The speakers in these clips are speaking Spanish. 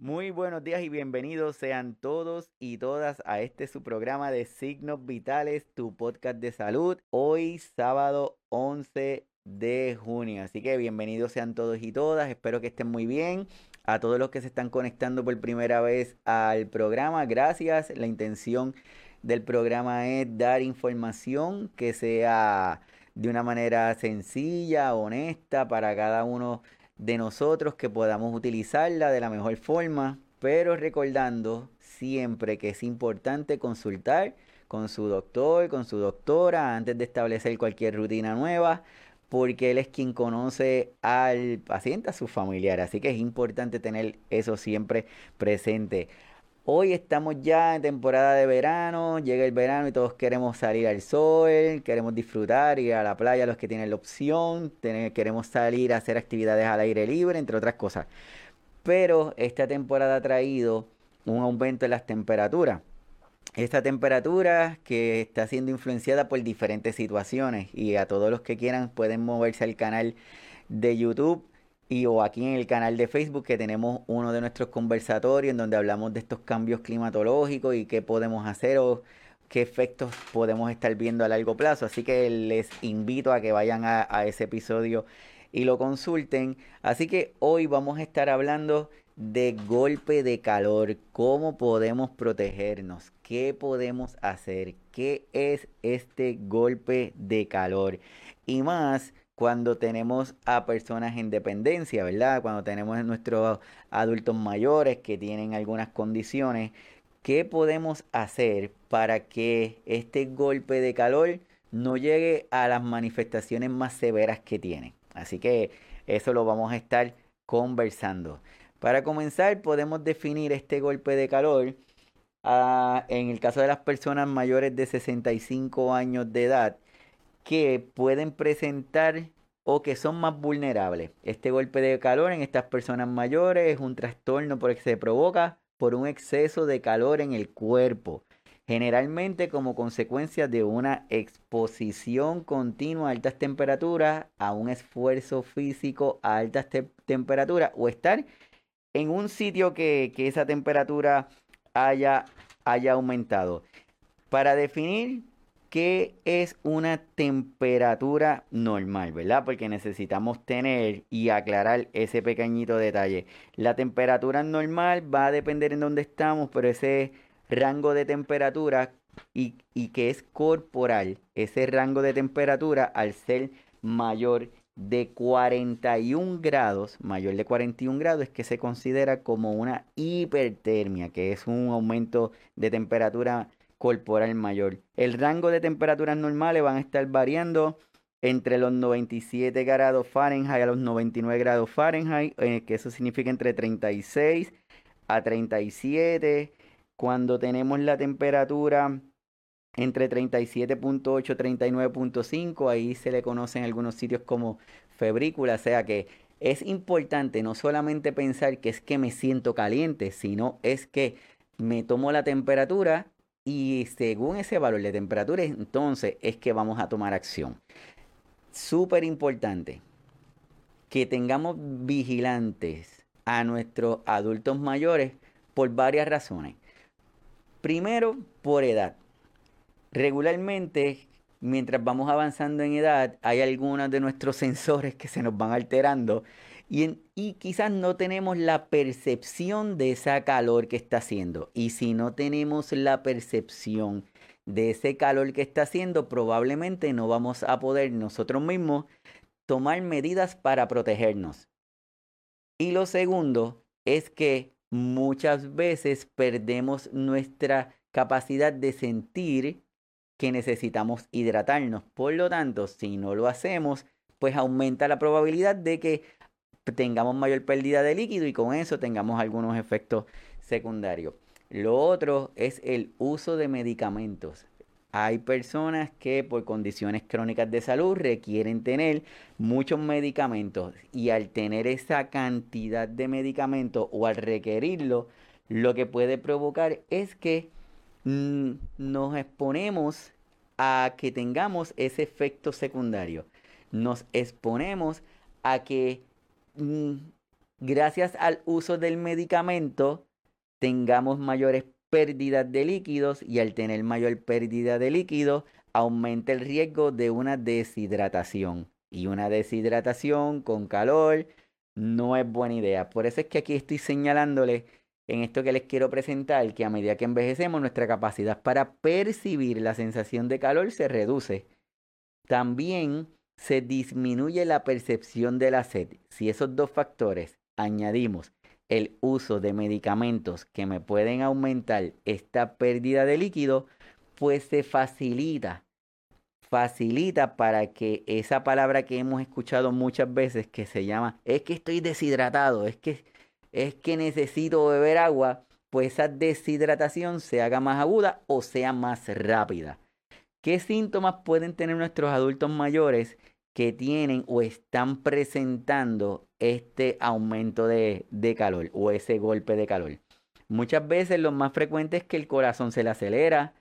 Muy buenos días y bienvenidos sean todos y todas a este su programa de Signos Vitales, tu podcast de salud. Hoy sábado 11 de junio. Así que bienvenidos sean todos y todas. Espero que estén muy bien. A todos los que se están conectando por primera vez al programa, gracias. La intención del programa es dar información que sea de una manera sencilla, honesta para cada uno nosotros que podamos utilizarla de la mejor forma, pero recordando siempre que es importante consultar con su doctor, con su doctora, antes de establecer cualquier rutina nueva, porque él es quien conoce al paciente, a su familiar. Así que es importante tener eso siempre presente. Hoy estamos ya en temporada de verano, llega el verano y todos queremos salir al sol, queremos disfrutar, ir a la playa los que tienen la opción, queremos salir a hacer actividades al aire libre, entre otras cosas. Pero esta temporada ha traído un aumento en las temperaturas. Esta temperatura que está siendo influenciada por diferentes situaciones y a todos los que quieran pueden moverse al canal de YouTube y o aquí en el canal de Facebook que tenemos uno de nuestros conversatorios en donde hablamos de estos cambios climatológicos y qué podemos hacer o qué efectos podemos estar viendo a largo plazo. Así que les invito a que vayan a, a ese episodio y lo consulten. Así que hoy vamos a estar hablando de golpe de calor, cómo podemos protegernos, qué podemos hacer, qué es este golpe de calor y más cuando tenemos a personas en dependencia, ¿verdad? Cuando tenemos a nuestros adultos mayores que tienen algunas condiciones, ¿qué podemos hacer para que este golpe de calor no llegue a las manifestaciones más severas que tienen? Así que eso lo vamos a estar conversando. Para comenzar, podemos definir este golpe de calor ah, en el caso de las personas mayores de 65 años de edad que pueden presentar o que son más vulnerables. Este golpe de calor en estas personas mayores es un trastorno porque se provoca por un exceso de calor en el cuerpo, generalmente como consecuencia de una exposición continua a altas temperaturas, a un esfuerzo físico a altas temperaturas o estar en un sitio que, que esa temperatura haya, haya aumentado. Para definir ¿Qué es una temperatura normal, verdad? Porque necesitamos tener y aclarar ese pequeñito detalle. La temperatura normal va a depender en dónde estamos, pero ese rango de temperatura y, y que es corporal, ese rango de temperatura al ser mayor de 41 grados, mayor de 41 grados, es que se considera como una hipertermia, que es un aumento de temperatura corporal mayor. El rango de temperaturas normales van a estar variando entre los 97 grados Fahrenheit a los 99 grados Fahrenheit, eh, que eso significa entre 36 a 37. Cuando tenemos la temperatura entre 37.8 y 39.5, ahí se le conocen algunos sitios como febrícula, o sea que es importante no solamente pensar que es que me siento caliente, sino es que me tomo la temperatura y según ese valor de temperatura, entonces es que vamos a tomar acción. Súper importante que tengamos vigilantes a nuestros adultos mayores por varias razones. Primero, por edad. Regularmente, mientras vamos avanzando en edad, hay algunos de nuestros sensores que se nos van alterando y, quizás no tenemos la percepción de esa calor que está haciendo. Y si no tenemos la percepción de ese calor que está haciendo, probablemente no vamos a poder nosotros mismos tomar medidas para protegernos. Y lo segundo es que muchas veces perdemos nuestra capacidad de sentir que necesitamos hidratarnos. Por lo tanto, si no lo hacemos, pues aumenta la probabilidad de que tengamos mayor pérdida de líquido y con eso tengamos algunos efectos secundarios. Lo otro es el uso de medicamentos. Hay personas que por condiciones crónicas de salud requieren tener muchos medicamentos y al tener esa cantidad de medicamentos o al requerirlo, lo que puede provocar es que mm, nos exponemos a que tengamos ese efecto secundario. Nos exponemos a que gracias al uso del medicamento tengamos mayores pérdidas de líquidos y al tener mayor pérdida de líquidos aumenta el riesgo de una deshidratación. Y una deshidratación con calor no es buena idea. Por eso es que aquí estoy señalándole en esto que les quiero presentar que a medida que envejecemos nuestra capacidad para percibir la sensación de calor se reduce. También se disminuye la percepción de la sed. Si esos dos factores añadimos el uso de medicamentos que me pueden aumentar esta pérdida de líquido, pues se facilita, facilita para que esa palabra que hemos escuchado muchas veces que se llama, es que estoy deshidratado, es que, es que necesito beber agua, pues esa deshidratación se haga más aguda o sea más rápida. ¿Qué síntomas pueden tener nuestros adultos mayores que tienen o están presentando este aumento de, calor o ese golpe de calor? Muchas veces lo más frecuente es que el corazón se le acelera,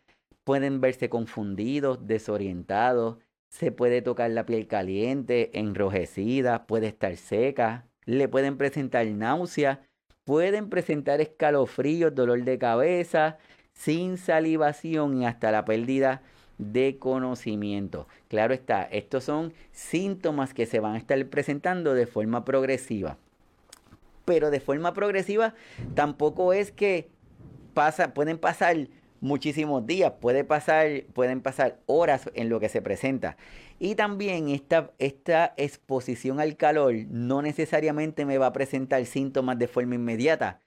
pueden verse confundidos, desorientados, se puede tocar la piel caliente, enrojecida, puede estar seca, le pueden presentar náusea, pueden presentar escalofríos, dolor de cabeza, sin salivación y hasta la pérdida de conocimiento. Claro está, estos son síntomas que se van a estar presentando de forma progresiva. Pero de forma progresiva tampoco es que pasa, pueden pasar muchísimos días, pasar, pueden pasar horas en lo que se presenta. Y también esta, esta exposición al calor no necesariamente me va a presentar síntomas de forma inmediata.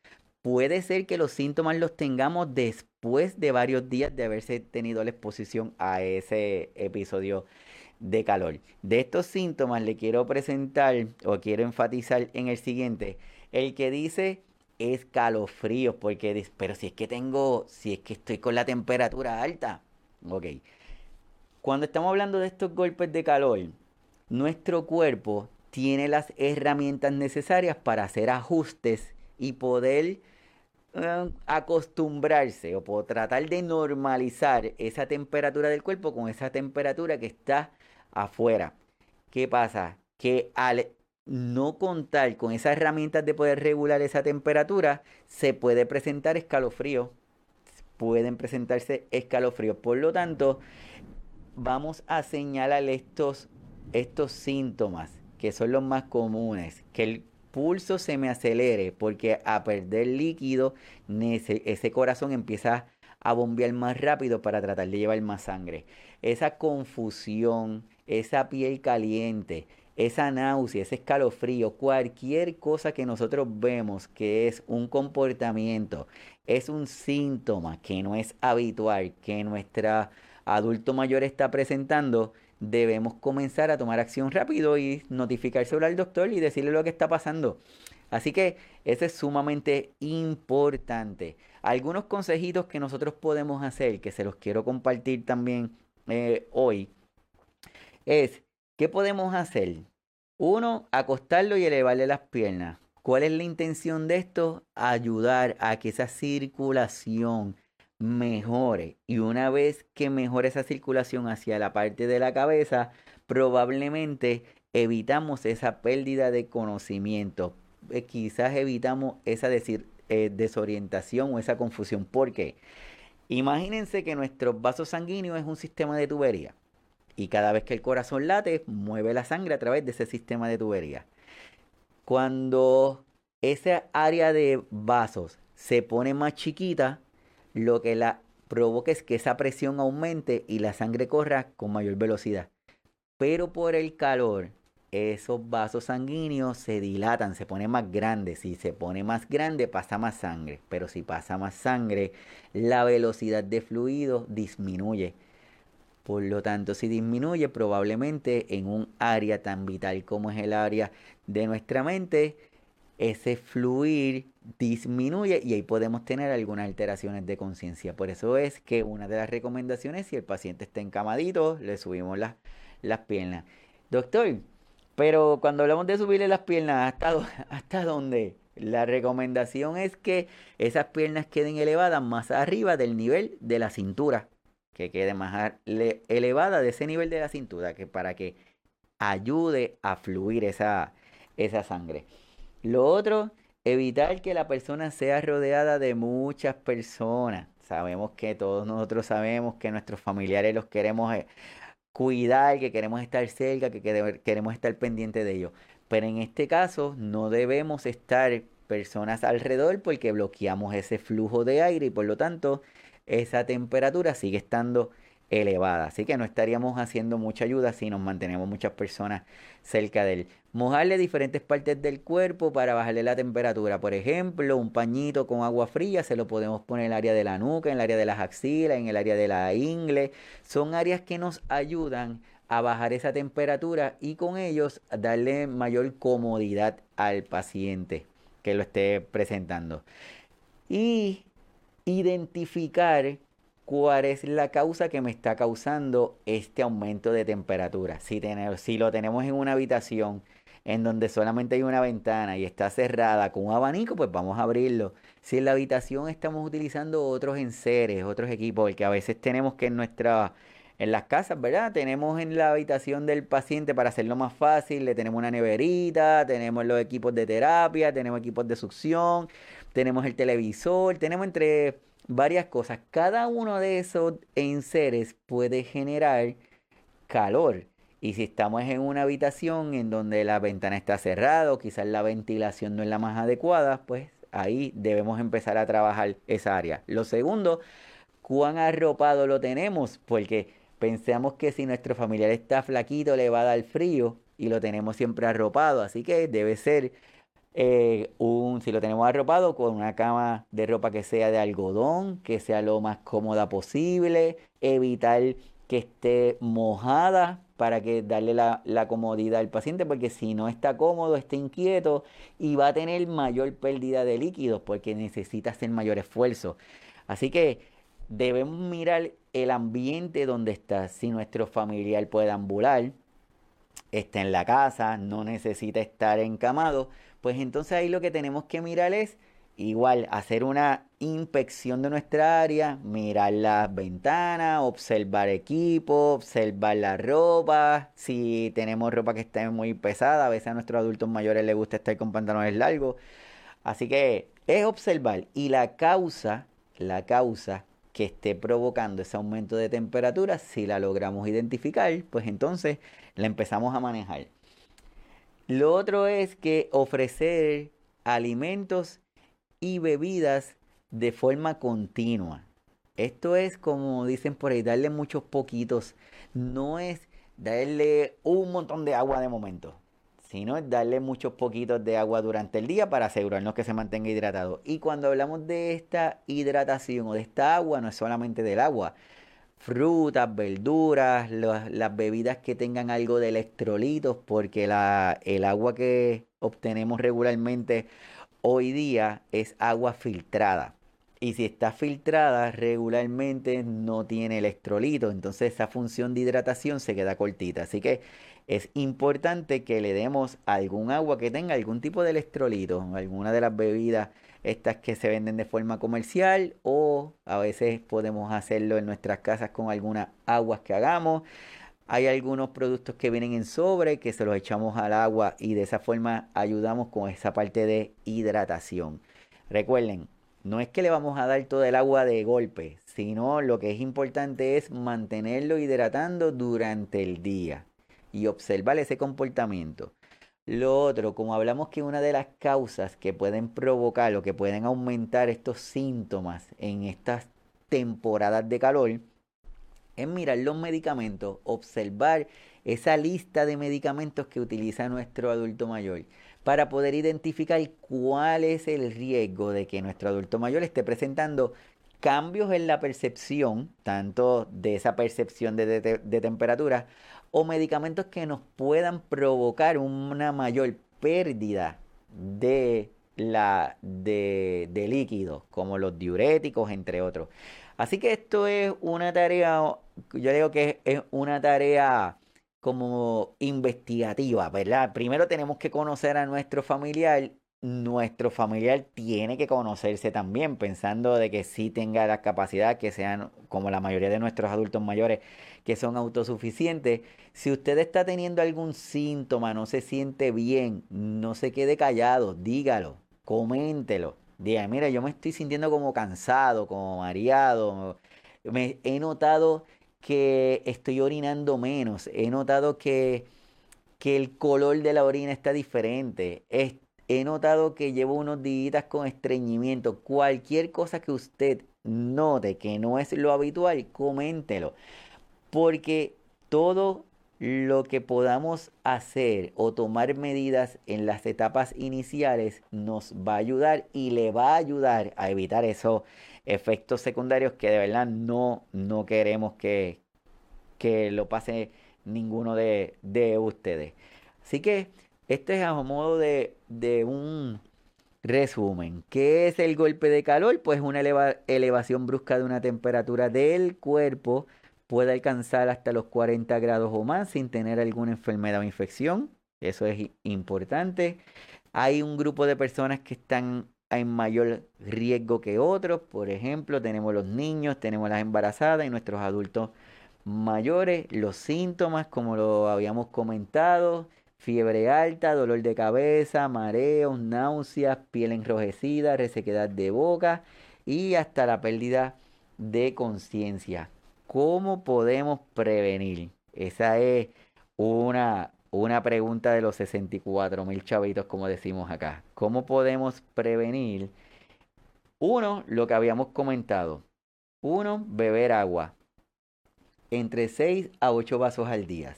Puede ser que los síntomas los tengamos después de varios días de haberse tenido la exposición a ese episodio de calor. De estos síntomas le quiero presentar o quiero enfatizar en el siguiente. El que dice escalofríos, porque pero si es que tengo, si es que estoy con la temperatura alta, ok. Cuando estamos hablando de estos golpes de calor, nuestro cuerpo tiene las herramientas necesarias para hacer ajustes y poder acostumbrarse o por tratar de normalizar esa temperatura del cuerpo con esa temperatura que está afuera. ¿Qué pasa? Que al no contar con esas herramientas de poder regular esa temperatura, se puede presentar escalofrío. Pueden presentarse escalofríos. Por lo tanto, vamos a señalar estos, estos síntomas que son los más comunes. Que el pulso se me acelere porque a perder líquido ese corazón empieza a bombear más rápido para tratar de llevar más sangre. Esa confusión, esa piel caliente, esa náusea, ese escalofrío, cualquier cosa que nosotros vemos que es un comportamiento, es un síntoma que no es habitual, que nuestra adulto mayor está presentando, debemos comenzar a tomar acción rápido y notificárselo al doctor y decirle lo que está pasando. Así que eso es sumamente importante. Algunos consejitos que nosotros podemos hacer, que se los quiero compartir también eh, hoy, es ¿Qué podemos hacer? Uno, acostarlo y elevarle las piernas. ¿Cuál es la intención de esto? Ayudar a que esa circulación mejore. Y una vez que mejore esa circulación hacia la parte de la cabeza, probablemente evitamos esa pérdida de conocimiento. Eh, quizás evitamos esa decir, eh, desorientación o esa confusión. ¿Por qué? Imagínense que nuestro vaso sanguíneo es un sistema de tubería. Y cada vez que el corazón late, mueve la sangre a través de ese sistema de tubería. Cuando esa área de vasos se pone más chiquita, lo que la provoca es que esa presión aumente y la sangre corra con mayor velocidad. Pero por el calor, esos vasos sanguíneos se dilatan, se pone más grande. Si se pone más grande, pasa más sangre. Pero si pasa más sangre, la velocidad de fluido disminuye. Por lo tanto, si disminuye, probablemente en un área tan vital como es el área de nuestra mente, ese fluir disminuye y ahí podemos tener algunas alteraciones de conciencia. Por eso es que una de las recomendaciones, si el paciente está encamadito, le subimos las, las piernas. Doctor, pero cuando hablamos de subirle las piernas, ¿hasta, ¿hasta dónde? La recomendación es que esas piernas queden elevadas más arriba del nivel de la cintura que quede más elevada de ese nivel de la cintura, que para que ayude a fluir esa, esa sangre. Lo otro, evitar que la persona sea rodeada de muchas personas. Sabemos que todos nosotros sabemos que nuestros familiares los queremos eh, cuidar, que queremos estar cerca, que queremos estar pendientes de ellos. Pero en este caso no debemos estar personas alrededor porque bloqueamos ese flujo de aire y por lo tanto esa temperatura sigue estando elevada. Así que no estaríamos haciendo mucha ayuda si nos mantenemos muchas personas cerca de él. Mojarle diferentes partes del cuerpo para bajarle la temperatura. Por ejemplo, un pañito con agua fría se lo podemos poner en el área de la nuca, en el área de las axilas, en el área de la ingle. Son áreas que nos ayudan a bajar esa temperatura y con ellos darle mayor comodidad al paciente que lo esté presentando. Y identificar cuál es la causa que me está causando este aumento de temperatura. Si, si lo tenemos en una habitación en donde solamente hay una ventana y está cerrada con un abanico, pues vamos a abrirlo. Si en la habitación estamos utilizando otros enseres, otros equipos, porque a veces tenemos que en nuestra en las casas, ¿verdad? Tenemos en la habitación del paciente para hacerlo más fácil, le tenemos una neverita, tenemos los equipos de terapia, tenemos equipos de succión, tenemos el televisor, tenemos entre varias cosas. Cada uno de esos enseres puede generar calor. Y si estamos en una habitación en donde la ventana está cerrada o quizás la ventilación no es la más adecuada, pues ahí debemos empezar a trabajar esa área. Lo segundo, cuán arropado lo tenemos, porque pensamos que si nuestro familiar está flaquito le va a dar frío y lo tenemos siempre arropado, así que debe ser eh, un, si lo tenemos arropado con una cama de ropa que sea de algodón, que sea lo más cómoda posible, evitar que esté mojada para que darle la, la, comodidad al paciente, porque si no está cómodo, está inquieto y va a tener mayor pérdida de líquidos porque necesita hacer mayor esfuerzo. Así que debemos mirar el ambiente donde está. Si nuestro familiar puede ambular, está en la casa, no necesita estar encamado, pues entonces ahí lo que tenemos que mirar es igual hacer una inspección de nuestra área, mirar las ventanas, observar equipo, observar la ropa, si tenemos ropa que está muy pesada, a veces a nuestros adultos mayores les gusta estar con pantalones largos. Así que es observar y la causa, la causa que esté provocando ese aumento de temperatura, si la logramos identificar, pues entonces la empezamos a manejar. Lo otro es que ofrecer alimentos y bebidas de forma continua. Esto es como dicen por ahí, darle muchos poquitos. No es darle un montón de agua de momento, sino es darle muchos poquitos de agua durante el día para asegurarnos que se mantenga hidratado. Y cuando hablamos de esta hidratación o de esta agua, no es solamente del agua, frutas, verduras, las bebidas que tengan algo de electrolitos, porque la, el agua que obtenemos regularmente hoy día es agua filtrada. Y si está filtrada regularmente no tiene electrolitos, entonces esa función de hidratación se queda cortita. Así que es importante que le demos algún agua que tenga algún tipo de electrolito, alguna de las bebidas estas que se venden de forma comercial o a veces podemos hacerlo en nuestras casas con algunas aguas que hagamos. Hay algunos productos que vienen en sobre que se los echamos al agua y de esa forma ayudamos con esa parte de hidratación. Recuerden, no es que le vamos a dar todo el agua de golpe, sino lo que es importante es mantenerlo hidratando durante el día y observar ese comportamiento. Lo otro, como hablamos que una de las causas que pueden provocar o que pueden aumentar estos síntomas en estas temporadas de calor, es mirar los medicamentos, observar esa lista de medicamentos que utiliza nuestro adulto mayor para poder identificar cuál es el riesgo de que nuestro adulto mayor esté presentando cambios en la percepción, tanto de esa percepción de, de temperatura, o medicamentos que nos puedan provocar una mayor pérdida de, la, de, de líquidos, como los diuréticos, entre otros. Así que esto es una tarea, yo digo que es una tarea como investigativa, ¿verdad? Primero tenemos que conocer a nuestro familiar nuestro familiar tiene que conocerse también, pensando de que sí tenga la capacidad, que sean como la mayoría de nuestros adultos mayores, que son autosuficientes. Si usted está teniendo algún síntoma, no se siente bien, no se quede callado, dígalo, coméntelo. Diga, mira, yo me estoy sintiendo como cansado, como mareado. Me, he notado que estoy orinando menos. He notado que, que el color de la orina está diferente. he notado que llevo unos días con estreñimiento. Cualquier cosa que usted note que no es lo habitual, coméntelo. Porque todo lo que podamos hacer o tomar medidas en las etapas iniciales nos va a ayudar y le va a ayudar a evitar esos efectos secundarios que de verdad no, no queremos que, que lo pase ninguno de, ustedes. Así que este es a modo de, de un resumen. ¿Qué es el golpe de calor? Pues una elevación brusca de una temperatura del cuerpo puede alcanzar hasta los 40 grados o más sin tener alguna enfermedad o infección. Eso es importante. Hay un grupo de personas que están en mayor riesgo que otros. Por ejemplo, tenemos los niños, tenemos las embarazadas y nuestros adultos mayores. Los síntomas, como lo habíamos comentado, fiebre alta, dolor de cabeza, mareos, náuseas, piel enrojecida, resequedad de boca y hasta la pérdida de conciencia. ¿Cómo podemos prevenir? Esa es una, una pregunta de los 64 mil chavitos, como decimos acá. ¿Cómo podemos prevenir? Uno, lo que habíamos comentado. Uno, beber agua. Entre 6 a 8 vasos al día.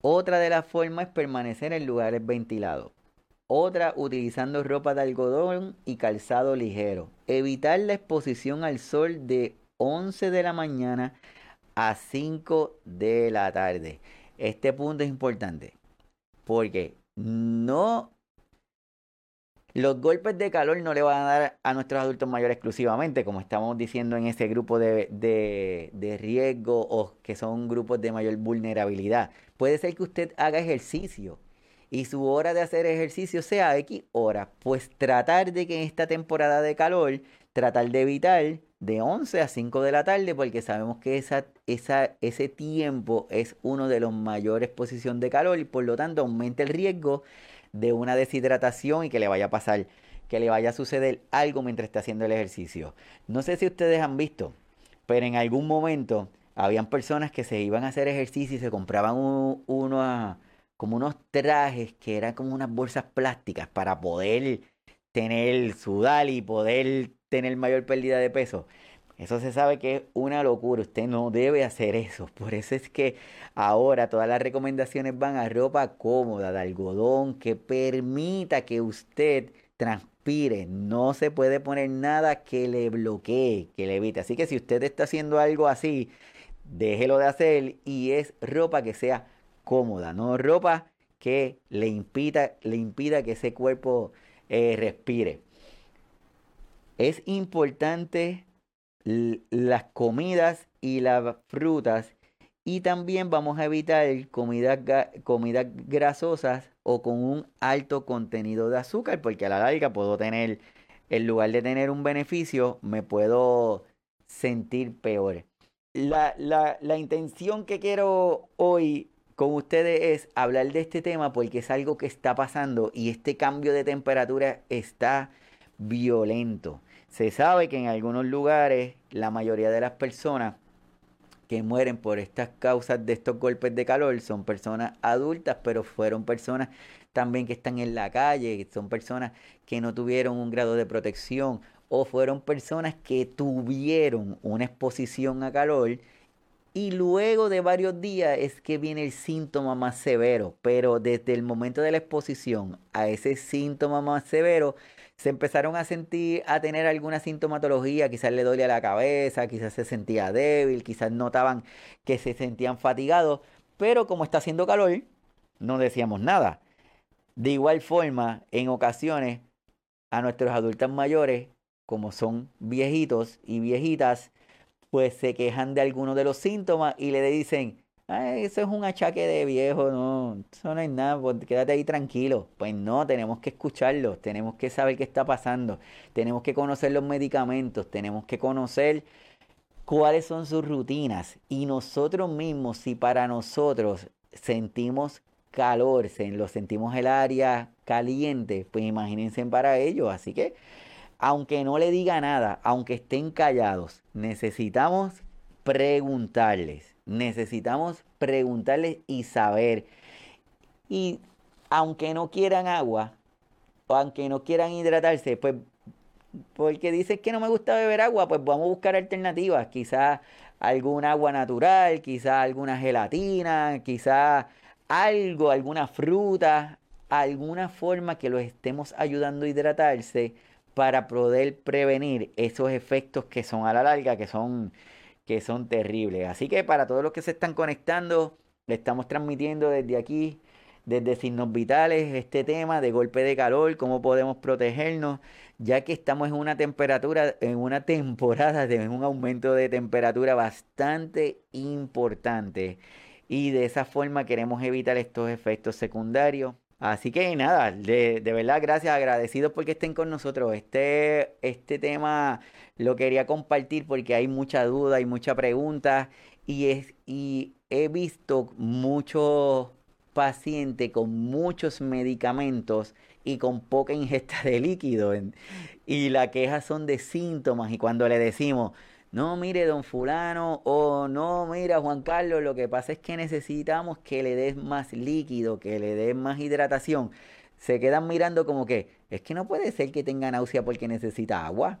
Otra de las formas es permanecer en lugares ventilados. Otra, utilizando ropa de algodón y calzado ligero. Evitar la exposición al sol de 11 de la mañana a 5 de la tarde. Este punto es importante porque no los golpes de calor no le van a dar a nuestros adultos mayores exclusivamente, como estamos diciendo en ese grupo de, de, riesgo o que son grupos de mayor vulnerabilidad. Puede ser que usted haga ejercicio y su hora de hacer ejercicio sea X hora. Pues tratar de que en esta temporada de calor, tratar de evitar de 11 a 5 de la tarde porque sabemos que esa, ese tiempo es uno de los mayores exposición de calor y por lo tanto aumenta el riesgo de una deshidratación y que le vaya a pasar, que le vaya a suceder algo mientras está haciendo el ejercicio. No sé si ustedes han visto, pero en algún momento habían personas que se iban a hacer ejercicio y se compraban uno, como unos trajes que eran como unas bolsas plásticas para poder tener sudal y poder tener mayor pérdida de peso. Eso se sabe que es una locura. Usted no debe hacer eso. Por eso es que ahora todas las recomendaciones van a ropa cómoda, de algodón, que permita que usted transpire. No se puede poner nada que le bloquee, que le evite. Así que si usted está haciendo algo así, déjelo de hacer y es ropa que sea cómoda, no ropa que le impida, le impida que ese cuerpo eh, respire es importante las comidas y las frutas y también vamos a evitar comidas, grasosas o con un alto contenido de azúcar porque a la larga puedo tener, en lugar de tener un beneficio, me puedo sentir peor. La, la, la intención que quiero hoy con ustedes es hablar de este tema porque es algo que está pasando y este cambio de temperatura está violento. Se sabe que en algunos lugares la mayoría de las personas que mueren por estas causas de estos golpes de calor son personas adultas, pero fueron personas también que están en la calle, son personas que no tuvieron un grado de protección o fueron personas que tuvieron una exposición a calor y luego de varios días es que viene el síntoma más severo, pero desde el momento de la exposición a ese síntoma más severo se empezaron a sentir, a tener alguna sintomatología, quizás le dolía la cabeza, quizás se sentía débil, quizás notaban que se sentían fatigados, pero como está haciendo calor, no decíamos nada. De igual forma, en ocasiones, a nuestros adultos mayores, como son viejitos y viejitas, pues se quejan de algunos de los síntomas y le dicen, eso es un achaque de viejo, no, eso no es nada, pues, quédate ahí tranquilo. Pues no, tenemos que escucharlo, tenemos que saber qué está pasando, tenemos que conocer los medicamentos, tenemos que conocer cuáles son sus rutinas y nosotros mismos, si para nosotros sentimos calor, lo sentimos el área caliente, pues imagínense para ellos. Así que, aunque no le diga nada, aunque estén callados, necesitamos preguntarles. Necesitamos preguntarles y saber. Y aunque no quieran agua, o aunque no quieran hidratarse, pues porque dicen que no me gusta beber agua, pues vamos a buscar alternativas. Quizás algún agua natural, quizás alguna gelatina, quizás algo, alguna fruta, alguna forma que los estemos ayudando a hidratarse para poder prevenir esos efectos que son a la larga, que son, que son terribles. Así que para todos los que se están conectando, le estamos transmitiendo desde aquí, desde Signos Vitales, este tema de golpe de calor, cómo podemos protegernos, ya que estamos en una temperatura, en una temporada de un aumento de temperatura bastante importante y de esa forma queremos evitar estos efectos secundarios. Así que nada, de, verdad gracias, agradecidos porque estén con nosotros. Este, este tema lo quería compartir porque hay mucha duda, hay mucha pregunta y, es, y he visto muchos pacientes con muchos medicamentos y con poca ingesta de líquido. Y la queja son de síntomas y cuando le decimos, no, mire, don fulano, o no, mira, Juan Carlos, lo que pasa es que necesitamos que le des más líquido, que le des más hidratación. Se quedan mirando como que, es que no puede ser que tenga náusea porque necesita agua.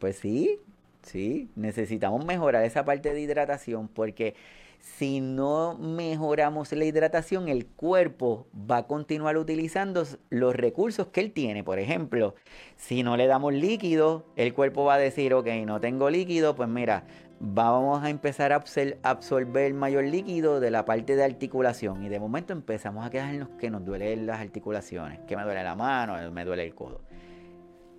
Pues sí, sí, necesitamos mejorar esa parte de hidratación porque si no mejoramos la hidratación, el cuerpo va a continuar utilizando los recursos que él tiene. Por ejemplo, si no le damos líquido, el cuerpo va a decir, ok, no tengo líquido, pues mira, vamos a empezar a absorber mayor líquido de la parte de articulación. Y de momento empezamos a quejarnos que nos duelen las articulaciones, que me duele la mano, me duele el codo.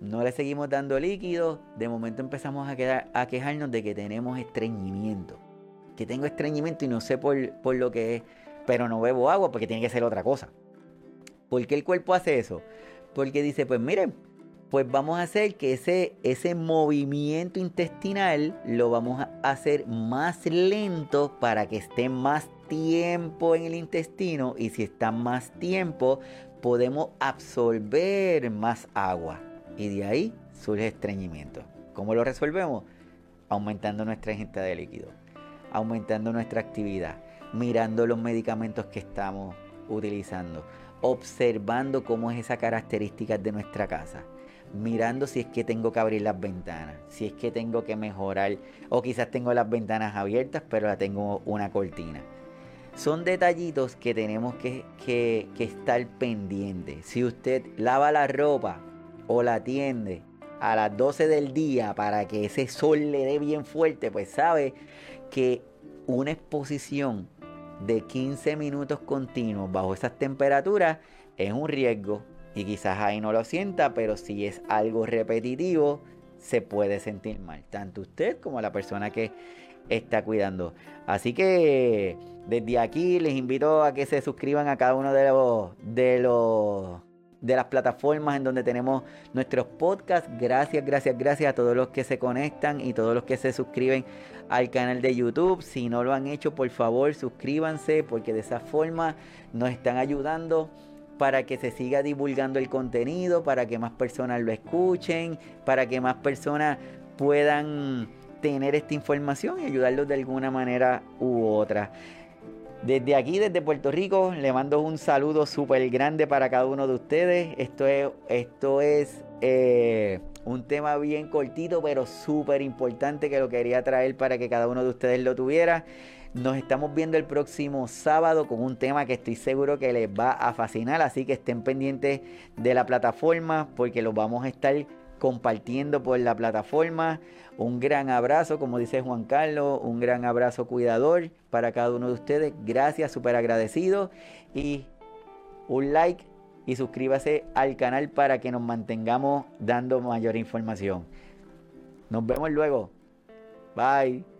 No le seguimos dando líquido, de momento empezamos a, a quejarnos de que tenemos estreñimiento que tengo estreñimiento y no sé por, lo que es, pero no bebo agua porque tiene que ser otra cosa. ¿Por qué el cuerpo hace eso? Porque dice, pues miren, pues vamos a hacer que ese, ese movimiento intestinal lo vamos a hacer más lento para que esté más tiempo en el intestino y si está más tiempo podemos absorber más agua y de ahí surge estreñimiento. ¿Cómo lo resolvemos? Aumentando nuestra ingesta de líquido aumentando nuestra actividad, mirando los medicamentos que estamos utilizando, observando cómo es esa característica de nuestra casa, mirando si es que tengo que abrir las ventanas, si es que tengo que mejorar, o quizás tengo las ventanas abiertas, pero la tengo una cortina. Son detallitos que tenemos que, que, que estar pendientes. Si usted lava la ropa o la tiende a las 12 del día para que ese sol le dé bien fuerte, pues sabe que una exposición de 15 minutos continuos bajo esas temperaturas es un riesgo y quizás ahí no lo sienta, pero si es algo repetitivo, se puede sentir mal, tanto usted como la persona que está cuidando. Así que desde aquí les invito a que se suscriban a cada uno de los de los de las plataformas en donde tenemos nuestros podcasts. Gracias, gracias, gracias a todos los que se conectan y todos los que se suscriben al canal de YouTube. Si no lo han hecho, por favor, suscríbanse porque de esa forma nos están ayudando para que se siga divulgando el contenido, para que más personas lo escuchen, para que más personas puedan tener esta información y ayudarlos de alguna manera u otra. Desde aquí, desde Puerto Rico, le mando un saludo súper grande para cada uno de ustedes. Esto es, esto es eh, un tema bien cortito, pero súper importante que lo quería traer para que cada uno de ustedes lo tuviera. Nos estamos viendo el próximo sábado con un tema que estoy seguro que les va a fascinar, así que estén pendientes de la plataforma porque lo vamos a estar compartiendo por la plataforma. Un gran abrazo, como dice Juan Carlos, un gran abrazo cuidador para cada uno de ustedes. Gracias, súper agradecido. Y un like y suscríbase al canal para que nos mantengamos dando mayor información. Nos vemos luego. Bye.